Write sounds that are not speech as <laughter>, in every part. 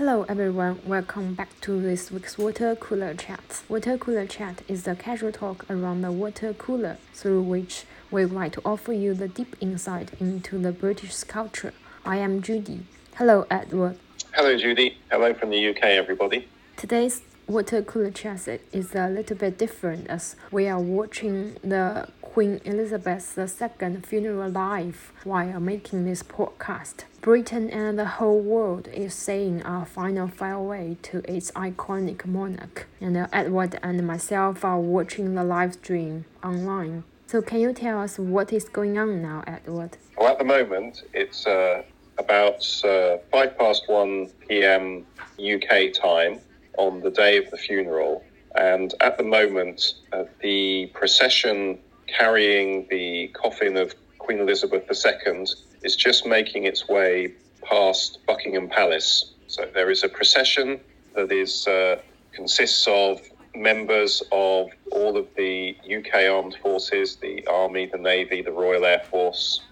Hello everyone, welcome back to this week's Water Cooler Chat. Water Cooler Chat is the casual talk around the water cooler through which we would like to offer you the deep insight into the British culture. I am Judy. Hello Edward. Hello Judy. Hello from the UK everybody. Today's water cooler chat is a little bit different as we are watching the Queen Elizabeth II funeral live while making this podcast. Britain and the whole world is saying a final farewell to its iconic monarch, and Edward and myself are watching the live stream online. So, can you tell us what is going on now, Edward? Well, at the moment, it's uh, about uh, five past one p.m. UK time on the day of the funeral, and at the moment, uh, the procession carrying the coffin of Queen Elizabeth II is just making its way past Buckingham Palace. So there is a procession that is uh, consists of members of all of the UK armed forces, the Army, the Navy, the Royal Air Force,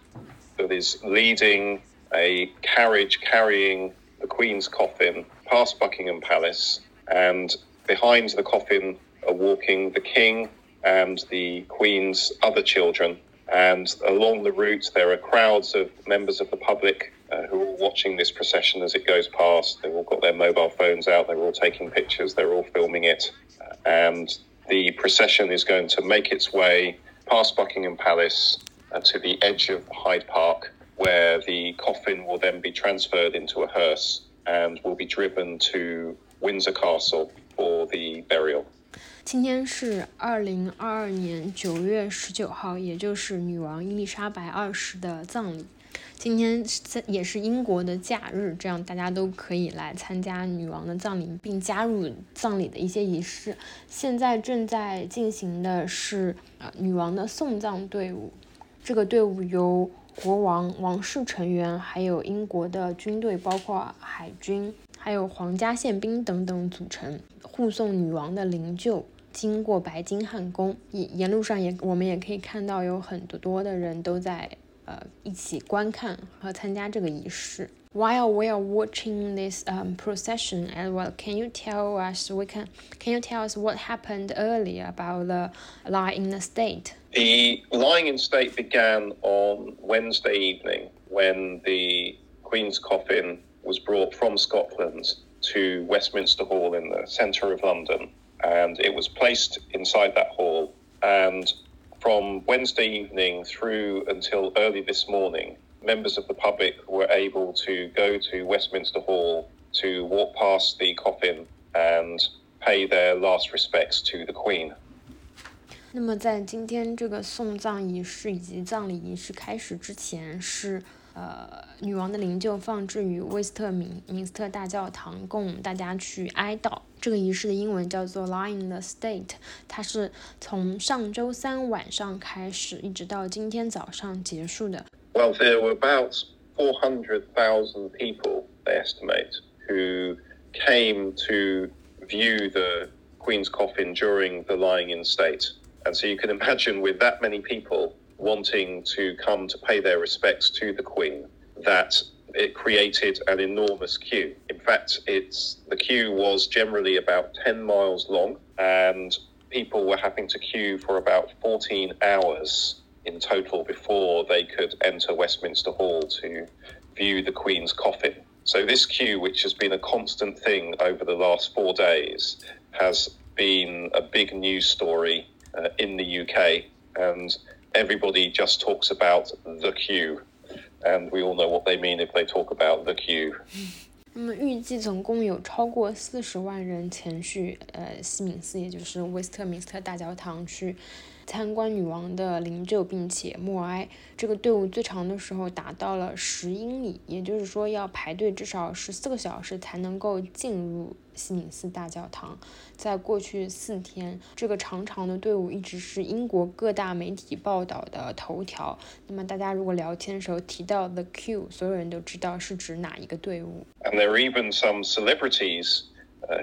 that is leading a carriage carrying the Queen's coffin past Buckingham Palace, and behind the coffin are walking the King and the Queen's other children. And along the route, there are crowds of members of the public uh, who are watching this procession as it goes past. They've all got their mobile phones out, they're all taking pictures, they're all filming it. Uh, and the procession is going to make its way past Buckingham Palace uh, to the edge of Hyde Park, where the coffin will then be transferred into a hearse and will be driven to Windsor Castle for the burial. 今天是二零二二年九月十九号，也就是女王伊丽莎白二世的葬礼。今天在也是英国的假日，这样大家都可以来参加女王的葬礼，并加入葬礼的一些仪式。现在正在进行的是呃女王的送葬队伍，这个队伍由国王、王室成员，还有英国的军队，包括海军，还有皇家宪兵等等组成，护送女王的灵柩。经过白金汉宫，沿沿路上也我们也可以看到有很多多的人都在呃一起观看和参加这个仪式。While we are watching this um, procession, as well, can you tell us we can can you tell us what happened earlier about the lying in the state? The lying in state began on Wednesday evening when the Queen's coffin was brought from Scotland to Westminster Hall in the centre of London and it was placed inside that hall. And from Wednesday evening through until early this morning, members of the public were able to go to Westminster Hall to walk past the coffin and pay their last respects to the Queen. 那么，在今天这个送葬仪式以及葬礼仪式开始之前，是 呃女王的灵柩放置于威斯特明明斯特大教堂，供大家去哀悼。这个仪式的英文叫做 Lying the State，它是从上周三晚上开始，一直到今天早上结束的。Well, there were about 400,000 people, they estimate, who came to view the Queen's coffin during the lying in state. And so you can imagine with that many people wanting to come to pay their respects to the Queen, that it created an enormous queue. In fact, it's the queue was generally about 10 miles long, and people were having to queue for about 14 hours in total before they could enter Westminster Hall to view the Queen's coffin. So, this queue, which has been a constant thing over the last four days, has been a big news story uh, in the UK, and everybody just talks about the queue and we all know what they mean if they talk about the queue. 那么预计总共有超过四十万人前去呃西敏寺，也就是威斯特明斯特大教堂去 参观女王的灵柩，并且默哀。这个队伍最长的时候达到了十英里，也就是说要排队至少十四个小时才能够进入西敏寺大教堂。在过去四天，这个长长的队伍一直是英国各大媒体报道的头条。那么大家如果聊天的时候提到 the queue，所有人都知道是指哪一个队伍。And there are even some celebrities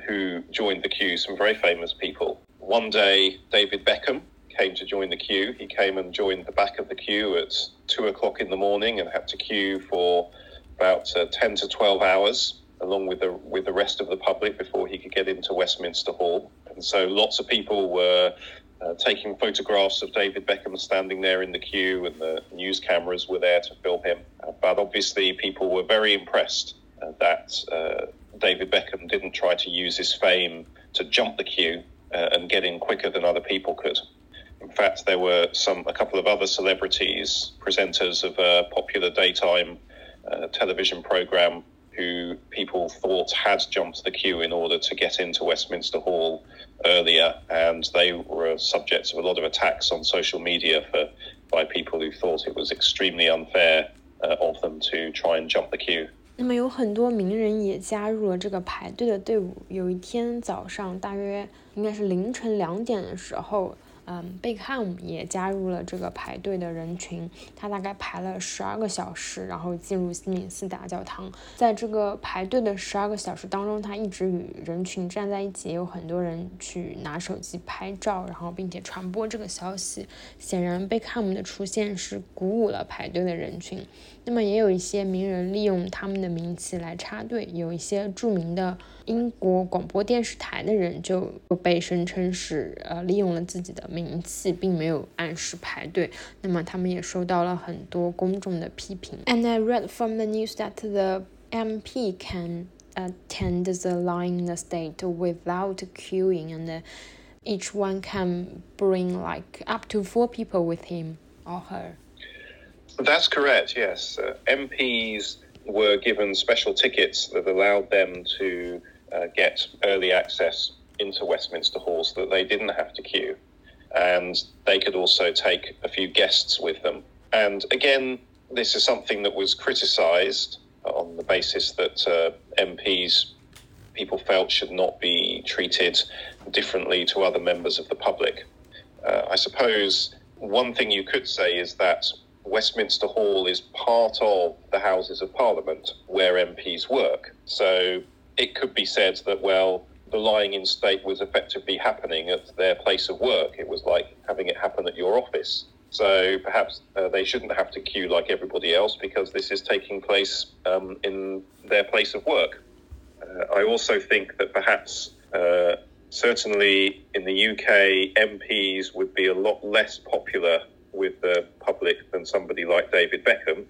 who joined the queue, some very famous people. One day, David Beckham. Came to join the queue. He came and joined the back of the queue at two o'clock in the morning and had to queue for about uh, 10 to 12 hours. along with the with the rest of the public before he could get into Westminster Hall. And so lots of people were uh, taking photographs of David Beckham standing there in the queue, and the news cameras were there to film him. Uh, but obviously, people were very impressed uh, that uh, David Beckham didn't try to use his fame to jump the queue uh, and get in quicker than other people could In fact, there were some a couple of other celebrities, presenters of a popular daytime uh, television program, who people thought had jumped the queue in order to get into Westminster Hall earlier, and they were subject to a lot of attacks on social media for by people who thought it was extremely unfair uh, of them to try and jump the queue. 那么有很多名人也加入了这个排队的队伍。有一天早上，大约应该是凌晨两点的时候。 嗯，贝克汉姆也加入了这个排队的人群，他大概排了十二个小时，然后进入西敏寺大教堂。在这个排队的十二个小时当中，他一直与人群站在一起，也有很多人去拿手机拍照，然后并且传播这个消息。显然，贝克汉姆的出现是鼓舞了排队的人群。那么，也有一些名人利用他们的名气来插队，有一些著名的。英国广播电视台的人就被声称是呃利用了自己的 名气，并没有按时排队。那么他们也受到了很多公众的批评。And I read from the news that the MP can attend the line in the state without queuing, and each one can bring like up to four people with him or her. That's correct. Yes, uh, MPs were given special tickets that allowed them to uh, get early access into Westminster Hall so that they didn't have to queue. And they could also take a few guests with them. And again, this is something that was criticised on the basis that uh, MPs, people felt, should not be treated differently to other members of the public. Uh, I suppose one thing you could say is that Westminster Hall is part of the Houses of Parliament where MPs work. So it could be said that, well, the lying in state was effectively happening at their place of work. It was like having it happen at your office. So perhaps uh, they shouldn't have to queue like everybody else because this is taking place um, in their place of work. Uh, I also think that perhaps, uh, certainly in the UK, MPs would be a lot less popular with the public than somebody like David Beckham.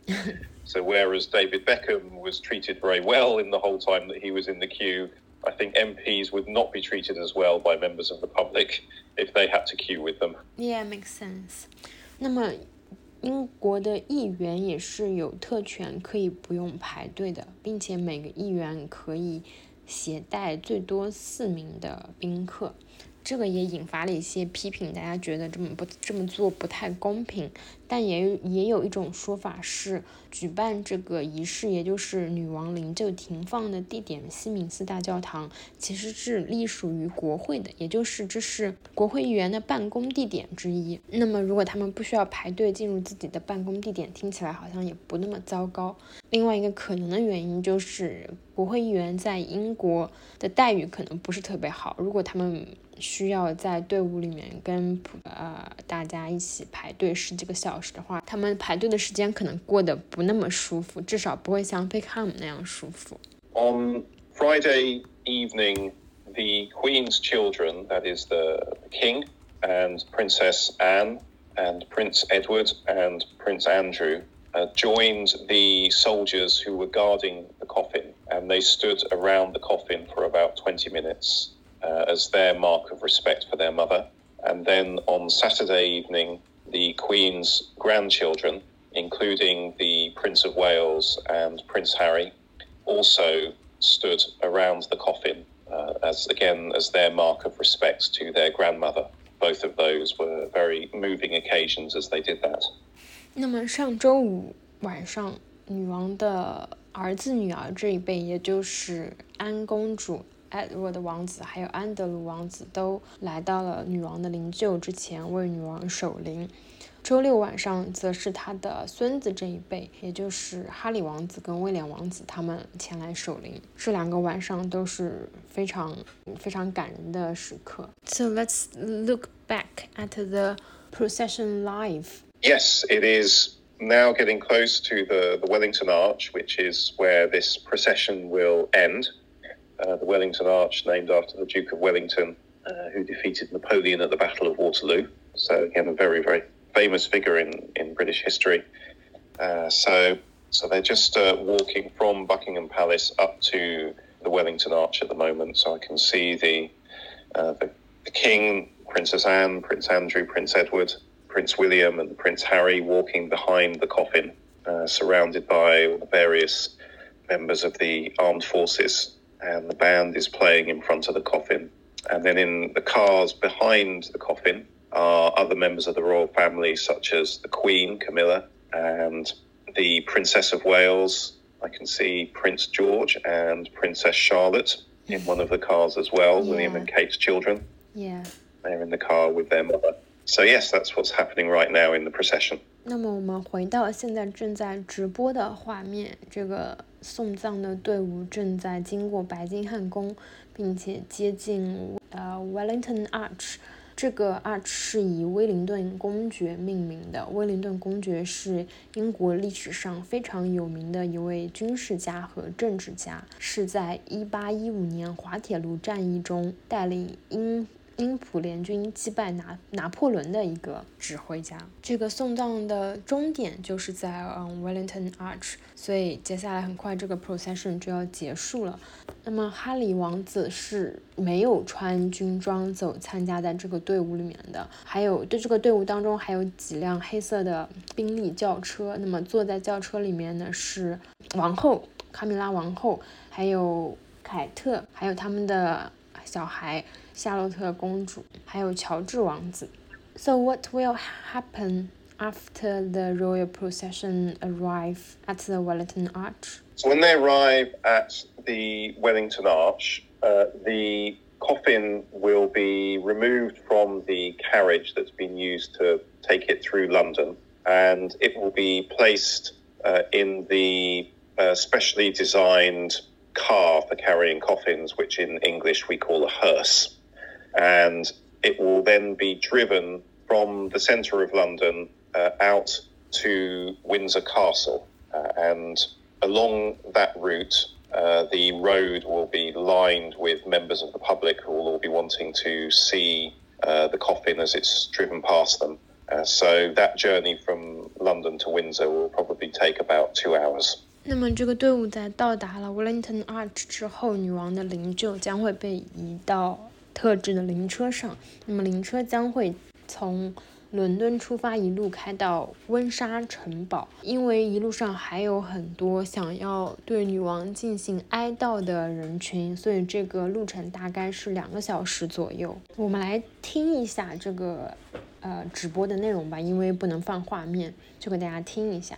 <laughs> so whereas David Beckham was treated very well in the whole time that he was in the queue, I think MPs would not be treated as well by members of the public if they had to queue with them. Yeah, makes sense. 那么英国的议员也是有特权，可以不用排队的，并且每个议员可以携带最多四名的宾客。这个也引发了一些批评，大家觉得这么不这么做不太公平。但也也有一种说法是，举办这个仪式，也就是女王灵柩停放的地点西敏寺大教堂，其实是隶属于国会的，也就是这是国会议员的办公地点之一。那么，如果他们不需要排队进入自己的办公地点，听起来好像也不那么糟糕。另外一个可能的原因就是，国会议员在英国的待遇可能不是特别好，如果他们。需要在队伍里面跟呃大家一起排队十几个小时的话，他们排队的时间可能过得不那么舒服，至少不会像贝克汉姆那样舒服。On Friday evening, the Queen's children, that is the King and Princess Anne and Prince Edward and Prince Andrew, uh, joined the soldiers who were guarding the coffin, and they stood around the coffin for about 20 minutes uh, as their mark of respect for their mother. And then on Saturday evening, the Queen's grandchildren, including the Prince of Wales and Prince Harry, also stood around the coffin uh, as again as their mark of respect to their grandmother. Both of those were very moving occasions as they did that. 那么上周五晚上，女王的儿子、女儿这一辈，也就是安公主 Edward 王子还有安德鲁王子都来到了女王的灵柩之前为女王守灵。周六晚上则是他的孙子这一辈，也就是哈里王子跟威廉王子他们前来守灵。这两个晚上都是非常非常感人的时刻。So let's look back at the procession live. Yes, it is now getting close to the, the Wellington Arch, which is where this procession will end. Uh, the Wellington Arch, named after the Duke of Wellington, uh, who defeated Napoleon at the Battle of Waterloo. So, again, a very, very famous figure in, in British history. Uh, so, so they're just uh, walking from Buckingham Palace up to the Wellington Arch at the moment. So I can see the, uh, the, the King, Princess Anne, Prince Andrew, Prince Edward, Prince William, and Prince Harry walking behind the coffin, surrounded by the various members of the armed forces. And the band is playing in front of the coffin. And then in the cars behind the coffin are other members of the royal family, such as the Queen, Camilla, and the Princess of Wales. I can see Prince George and Princess Charlotte in one of the cars as well, Yeah. William and Kate's children. Yeah. They're in the car with their mother. So, yes, that's what's happening right now in the procession. 那么我们回到现在正在直播的画面，这个送葬的队伍正在经过白金汉宫，并且接近呃 Wellington Arch。这个 Arch 是以威灵顿公爵命名的。威灵顿公爵是英国历史上非常有名的一位军事家和政治家，是在1815年滑铁卢战役中带领英英普联军击败拿拿破仑的一个指挥家。这个送葬的终点就是在嗯 Wellington Arch，所以接下来很快这个 procession 就要结束了。那么哈里王子是没有穿军装走参加在这个队伍里面的，还有对这个队伍当中还有几辆黑色的宾利轿车。那么坐在轿车里面呢是王后卡米拉王后，还有凯特，还有他们的小孩。夏洛特公主，还有乔治王子。So what will happen after the royal procession arrive at the Wellington Arch? So, when they arrive at the Wellington Arch, uh, the coffin will be removed from the carriage that's been used to take it through London, and it will be placed uh, in the uh, specially designed car for carrying coffins, which in English we call a hearse. And it will then be driven from the centre of London uh, out to Windsor Castle. Uh, and along that route, uh, the road will be lined with members of the public who will all be wanting to see uh, the coffin as it's driven past them. Uh, so that journey from London to Windsor will probably take about two hours. 那么这个队伍在到达了 Wellington Arch 之后，女王的灵柩将会被移到 特制的灵车上。那么灵车将会从伦敦出发，一路开到温莎城堡。因为一路上还有很多想要对女王进行哀悼的人群，所以这个路程大概是两个小时左右。我们来听一下这个呃直播的内容吧，因为不能放画面，就给大家听一下。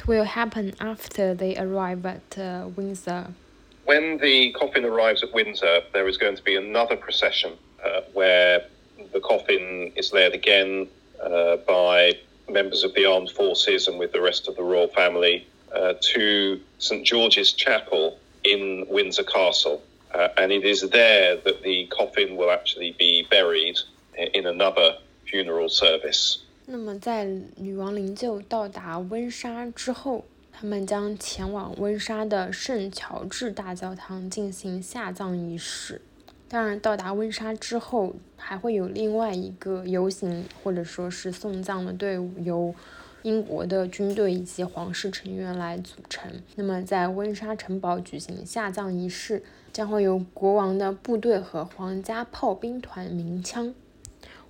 What will happen after they arrive at uh, Windsor? When the coffin arrives at Windsor, there is going to be another procession uh, where the coffin is led again uh, by members of the armed forces and with the rest of the royal family uh, to St George's Chapel in Windsor Castle. Uh, and it is there that the coffin will actually be buried in another funeral service. 那么在女王灵柩到达温莎之后，他们将前往温莎的圣乔治大教堂进行下葬仪式。当然，到达温莎之后，还会有另外一个游行或者说是送葬的队伍，由英国的军队以及皇室成员来组成。那么，在温莎城堡举行下葬仪式，将会由国王的部队和皇家炮兵团鸣枪。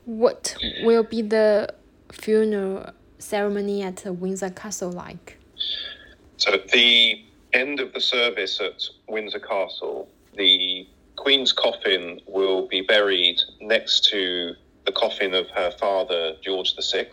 What will be the funeral ceremony at Windsor Castle like? So at the end of the service at Windsor Castle, the Queen's coffin will be buried next to the coffin of her father, George VI,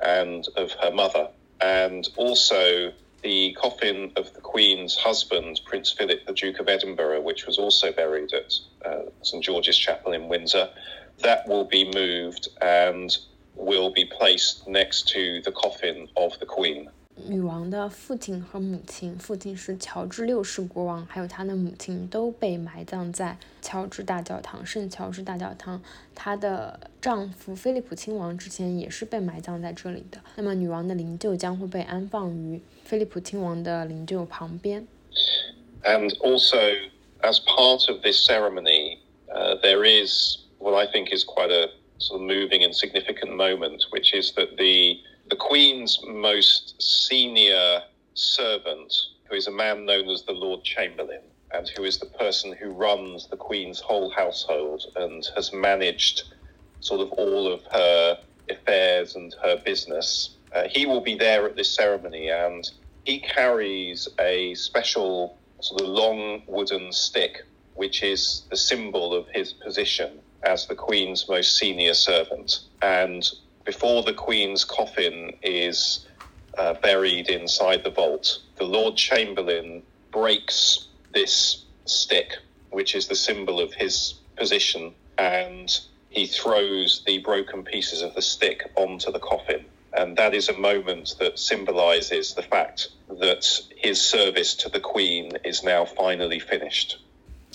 and of her mother. And also the coffin of the Queen's husband, Prince Philip, the Duke of Edinburgh, which was also buried at uh, St George's Chapel in Windsor. That will be moved and will be placed next to the coffin of the Queen. 女王的父亲和母亲，父亲是乔治六世国王，还有他的母亲都被埋葬在乔治大教堂，圣乔治大教堂。她的丈夫菲利普亲王之前也是被埋葬在这里的。那么，女王的灵柩将会被安放于菲利普亲王的灵柩旁边。And also, as part of this ceremony, uh, there is what I think is quite a sort of moving and significant moment, which is that the the Queen's most senior servant, who is a man known as the Lord Chamberlain, and who is the person who runs the Queen's whole household and has managed sort of all of her affairs and her business. Uh, he will be there at this ceremony and he carries a special sort of long wooden stick, which is the symbol of his position as the Queen's most senior servant. And before the Queen's coffin is uh, buried inside the vault, the Lord Chamberlain breaks this stick, which is the symbol of his position, and he throws the broken pieces of the stick onto the coffin. And that is a moment that symbolizes the fact that his service to the Queen is now finally finished.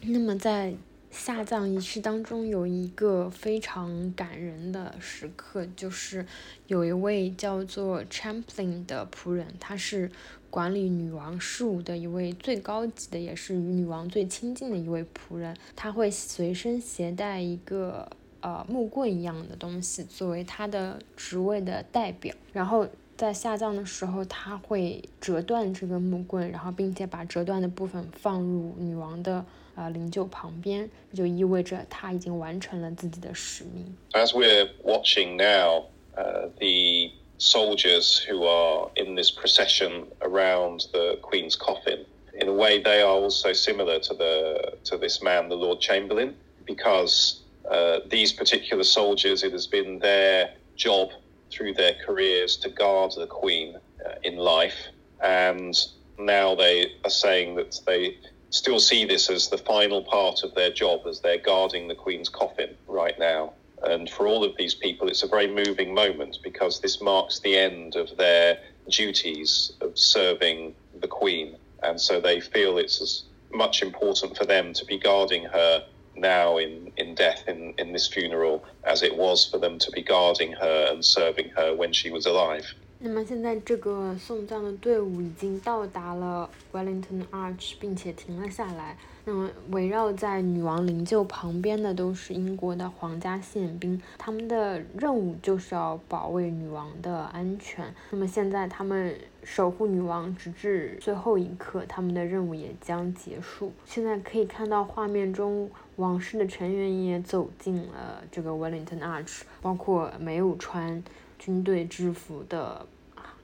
那么在 下葬仪式当中有一个非常感人的时刻，就是有一位叫做 Champlain 的仆人，他是管理女王事务的一位最高级的，也是与女王最亲近的一位仆人。他会随身携带一个呃木棍一样的东西，作为他的职位的代表。然后在下葬的时候，他会折断这个木棍，然后并且把折断的部分放入女王的。呃灵柩旁边，就意味着他已经完成了自己的使命。As we're watching now, uh, the soldiers who are in this procession around the Queen's coffin, in a way, they are also similar to the to this man, the Lord Chamberlain, because uh, these particular soldiers, it has been their job through their careers to guard the Queen uh, in life, and now they are saying that they still see this as the final part of their job as they're guarding the Queen's coffin right now. And for all of these people, it's a very moving moment because this marks the end of their duties of serving the Queen. And so they feel it's as much important for them to be guarding her now in, in death in, in this funeral as it was for them to be guarding her and serving her when she was alive. 那么现在这个送葬的队伍已经到达了 Wellington Arch，并且停了下来。那么围绕在女王灵柩旁边的都是英国的皇家宪兵，他们的任务就是要保卫女王的安全。那么现在他们守护女王直至最后一刻，他们的任务也将结束。现在可以看到画面中王室的成员也走进了这个 Wellington Arch，包括没有穿。军队制服的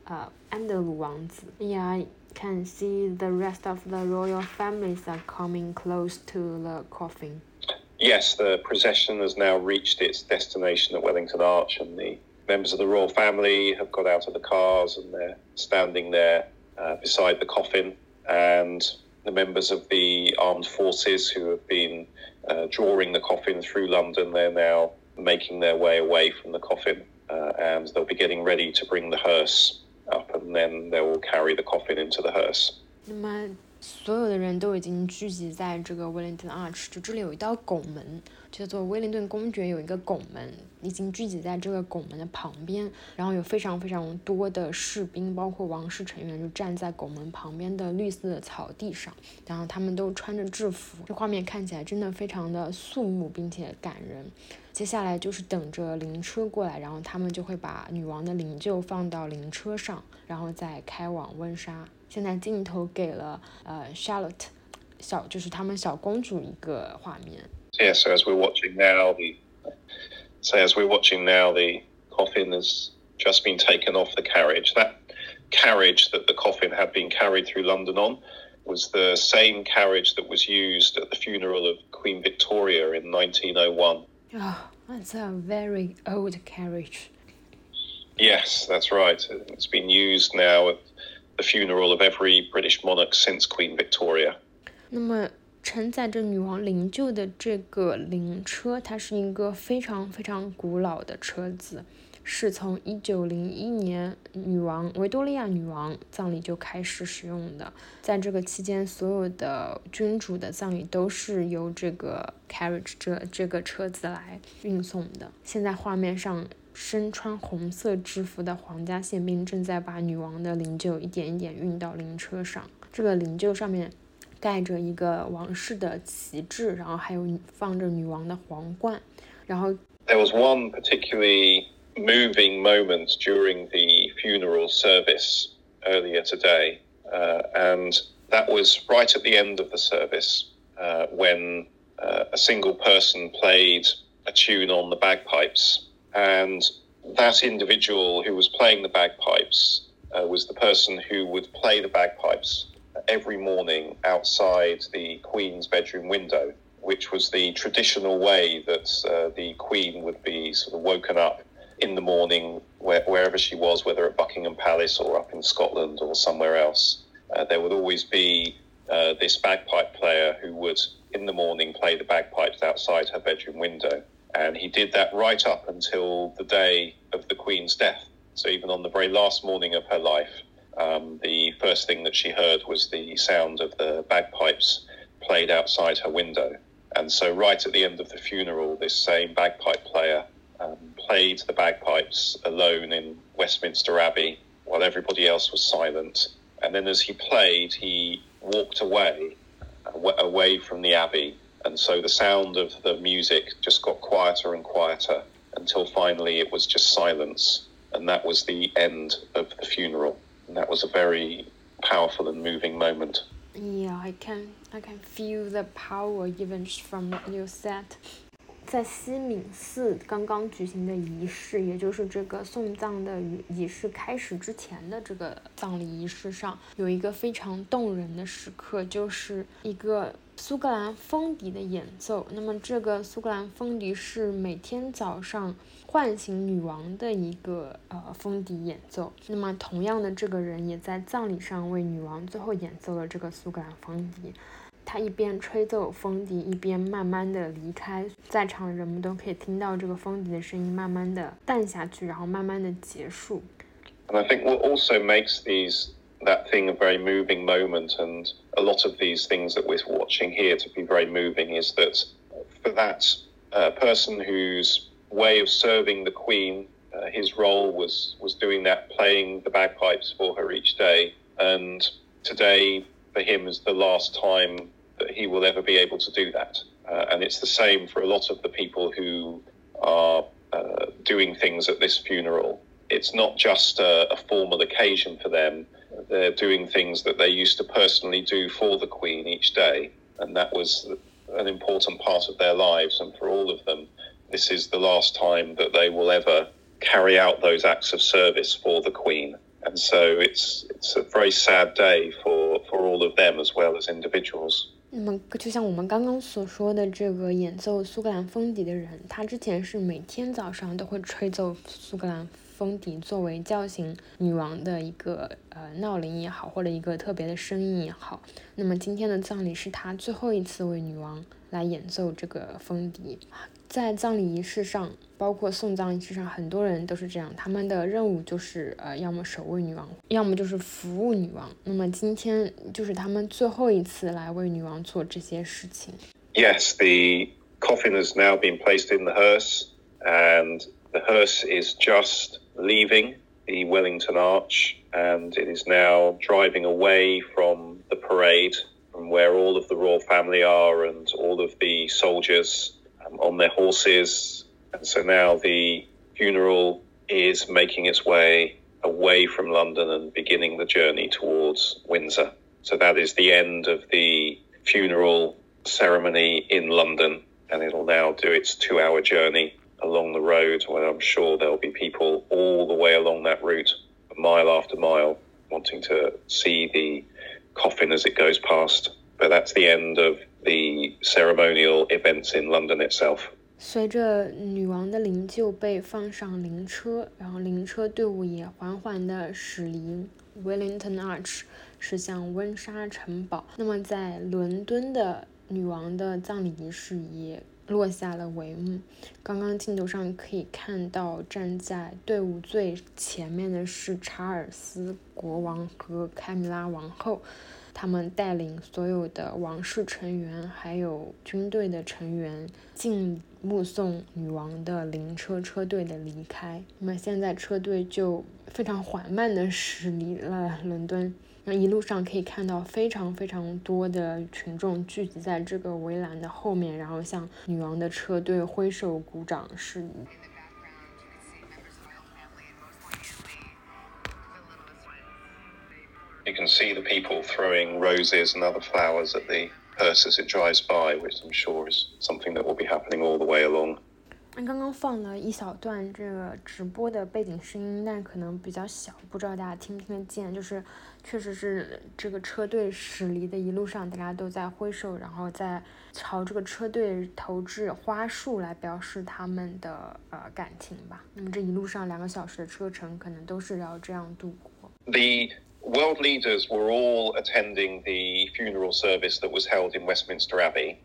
呃安德鲁王子。Yeah, can see the rest of the royal families are coming close to the coffin. Yes, the procession has now reached its destination at Wellington Arch, and the members of the royal family have got out of the cars and they're standing there uh, beside the coffin. And the members of the armed forces who have been uh, drawing the coffin through London, they're now making their way away from the coffin uh, and they'll be getting ready to bring the hearse up, and then they will carry the coffin into the hearse. 那么所有的人都已经聚集在这个 Wellington Arch，就这里有一道拱门， 叫做威灵顿公爵有一个拱门，已经聚集在这个拱门的旁边，然后有非常非常多的士兵，包括王室成员，就站在拱门旁边的绿色的草地上，然后他们都穿着制服，这画面看起来真的非常的肃穆并且感人。接下来就是等着灵车过来，然后他们就会把女王的灵柩放到灵车上，然后再开往温莎。现在镜头给了呃 Charlotte 小，就是他们小公主一个画面。Yeah, so as we're watching now, the so as we're watching now, the coffin has just been taken off the carriage. That carriage that the coffin had been carried through London on was the same carriage that was used at the funeral of Queen Victoria in 1901. Oh, that's a very old carriage. Yes, that's right. It's been used now at the funeral of every British monarch since Queen Victoria. 那么承载着女王灵柩的这个灵车，它是一个非常非常古老的车子。是从一九零一年女王维多利亚女王葬礼就开始使用的。在这个期间，所有的君主的葬礼都是由这个 carriage 这这个车子来运送的。现在画面上身穿红色制服的皇家宪兵正在把女王的灵柩一点一点运到灵车上。这个灵柩上面 盖着一个王室的旗帜，然后还有放着女王的皇冠。然后 There was one particularly moving moment during the funeral service earlier today, uh, and that was right at the end of the service uh, when uh, a single person played a tune on the bagpipes. And that individual who was playing the bagpipes uh, was the person who would play the bagpipes every morning outside the Queen's bedroom window, which was the traditional way that uh, the Queen would be sort of woken up in the morning where, wherever she was, whether at Buckingham Palace or up in Scotland or somewhere else. Uh, there would always be uh, this bagpipe player who would, in the morning, play the bagpipes outside her bedroom window. And he did that right up until the day of the Queen's death. So even on the very last morning of her life, um, the first thing that she heard was the sound of the bagpipes played outside her window. And so, right at the end of the funeral, this same bagpipe player um, played the bagpipes alone in Westminster Abbey while everybody else was silent. And then, as he played, he walked away, away from the Abbey. And so the sound of the music just got quieter and quieter until finally it was just silence. And that was the end of the funeral. And that was a very powerful and moving moment. Yeah, I can I can feel the power even from what you said. 在西敏寺刚刚举行的仪式，也就是这个送葬的仪式开始之前的这个葬礼仪式上，有一个非常动人的时刻，就是一个苏格兰风笛的演奏。那么，这个苏格兰风笛是每天早上唤醒女王的一个呃风笛演奏。那么，同样的，这个人也在葬礼上为女王最后演奏了这个苏格兰风笛。他一边吹奏风笛，一边慢慢的离开，在场的人们都可以听到这个风笛的声音慢慢的淡下去，然后慢慢的结束。And I think what also makes these that thing a very moving moment, and a lot of these things that we're watching here to be very moving, is that for that uh, person whose way of serving the Queen, uh, his role was was doing that, playing the bagpipes for her each day, and today for him is the last time that he will ever be able to do that. Uh, and it's the same for a lot of the people who are uh, doing things at this funeral. It's not just a, a, formal occasion for them. They're doing things that they used to personally do for the Queen each day. And that was an important part of their lives. And for all of them, this is the last time that they will ever carry out those acts of service for the Queen. And so it's it's a very sad day for, for all of them as well as individuals. 那么，就像我们刚刚所说的，这个演奏苏格兰风笛的人，他之前是每天早上都会吹奏苏格兰风笛，作为叫醒女王的一个呃闹铃也好，或者一个特别的声音也好。那么今天的葬礼是他最后一次为女王来演奏这个风笛。在葬礼仪式上，包括送葬仪式上，很多人都是这样，他们的任务就是呃，要么守卫女王，要么就是服务女王。那么今天就是他们最后一次来为女王做这些事情。Yes, the coffin has now been placed in the hearse, and the hearse is just leaving the Wellington Arch, and it is now driving away from the parade, from where all of the royal family are and all of the soldiers um, on their horses. And so now the funeral is making its way away from London and beginning the journey towards Windsor. So that is the end of the funeral ceremony in London, and it'll now do its two hour journey along the road where I'm sure there'll be people all the way along that route, mile after mile, wanting to see the coffin as it goes past. But that's the end of the ceremonial events in London itself. 随着女王的灵柩被放上灵车，然后灵车队伍也缓缓地驶离 Wellington Arch，驶向温莎城堡。那么，在伦敦的女王的葬礼仪式也落下了帷幕。刚刚镜头上可以看到，站在队伍最前面的是查尔斯国王和凯米拉王后，他们带领所有的王室成员还有军队的成员，敬目送女王的灵车车队的离开。那么现在车队就非常缓慢的驶离了伦敦。那一路上可以看到非常非常多的群众聚集在这个围栏的后面，然后向女王的车队挥手鼓掌示意。You can see the people throwing roses and other flowers at the hearse as it drives by, which I'm sure is something that will be happening all the way along. 那刚刚放了一小段这个直播的背景声音，但可能比较小，不知道大家听不听得见。就是确实是这个车队驶离的一路上，大家都在挥手，然后在朝这个车队投掷花束来表示他们的呃感情吧。那么这一路上两个小时的车程，可能都是要这样度过。The world leaders were all attending the funeral service that was held in Westminster Abbey.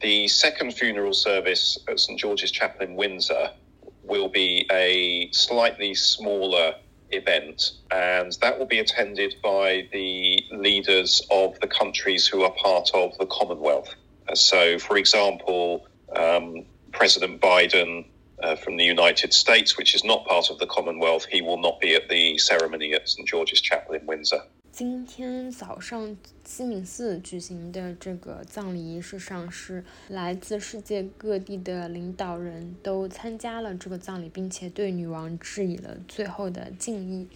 The second funeral service at St George's Chapel in Windsor will be a slightly smaller event, and that will be attended by the leaders of the countries who are part of the Commonwealth. Uh, So, for example, um, President Biden uh, from the United States, which is not part of the Commonwealth, he will not be at the ceremony at St George's Chapel in Windsor. 今天早上西敏寺举行的这个葬礼仪式上，是来自世界各地的领导人都参加了这个葬礼，并且对女王致以了最后的敬意。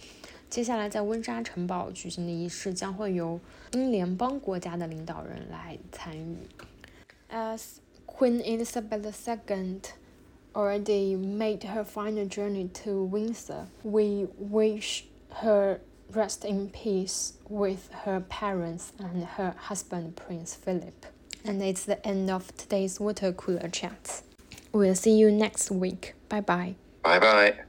接下来在温莎城堡举行的仪式将会由英联邦国家的领导人来参与。As Queen Elizabeth II already made her final journey to Windsor, we wish her rest in peace with her parents and her husband, Prince Philip. And it's the end of today's water cooler chat. We'll see you next week. Bye bye. Bye bye.